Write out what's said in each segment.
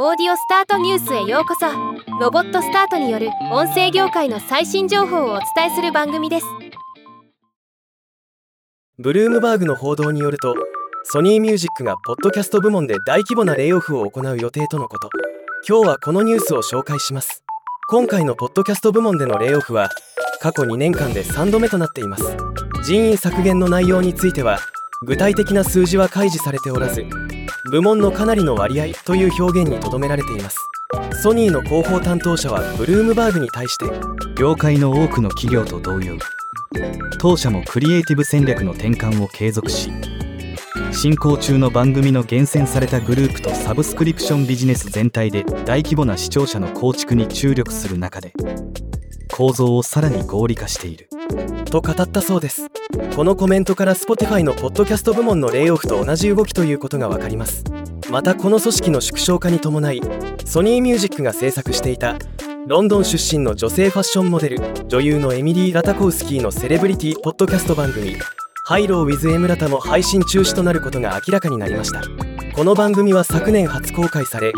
オーディオスタートニュースへようこそ。ロボットスタートによる音声業界の最新情報をお伝えする番組です。ブルームバーグの報道によるとソニーミュージックがポッドキャスト部門で大規模なレイオフを行う予定とのこと。今日はこのニュースを紹介します。今回のポッドキャスト部門でのレイオフは過去2年間で3度目となっています。人員削減の内容については具体的な数字は開示されておらず部門のかなりの割合という表現にとどめられています。ソニーの広報担当者はブルームバーグに対して業界の多くの企業と同様当社もクリエイティブ戦略の転換を継続し進行中の番組の厳選されたグループとサブスクリプションビジネス全体で大規模な視聴者の構築に注力する中で構造をさらに合理化している。と語ったそうです。このコメントから Spotify のポッドキャスト部門のレイオフと同じ動きということが分かります。またこの組織の縮小化に伴いソニーミュージックが制作していたロンドン出身の女性ファッションモデル女優のエミリー・ラタコウスキーのセレブリティポッドキャスト番組「 High Low with EmRata」も配信中止となることが明らかになりました。この番組は昨年初公開され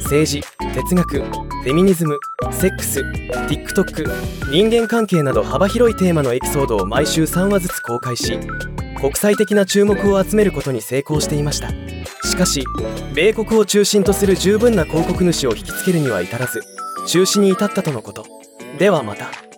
政治哲学フェミニズムセックス TikTok 人間関係など幅広いテーマのエピソードを毎週3話ずつ公開し国際的な注目を集めることに成功していました。しかし米国を中心とする十分な広告主を引きつけるには至らず中止に至ったとのこと。ではまた。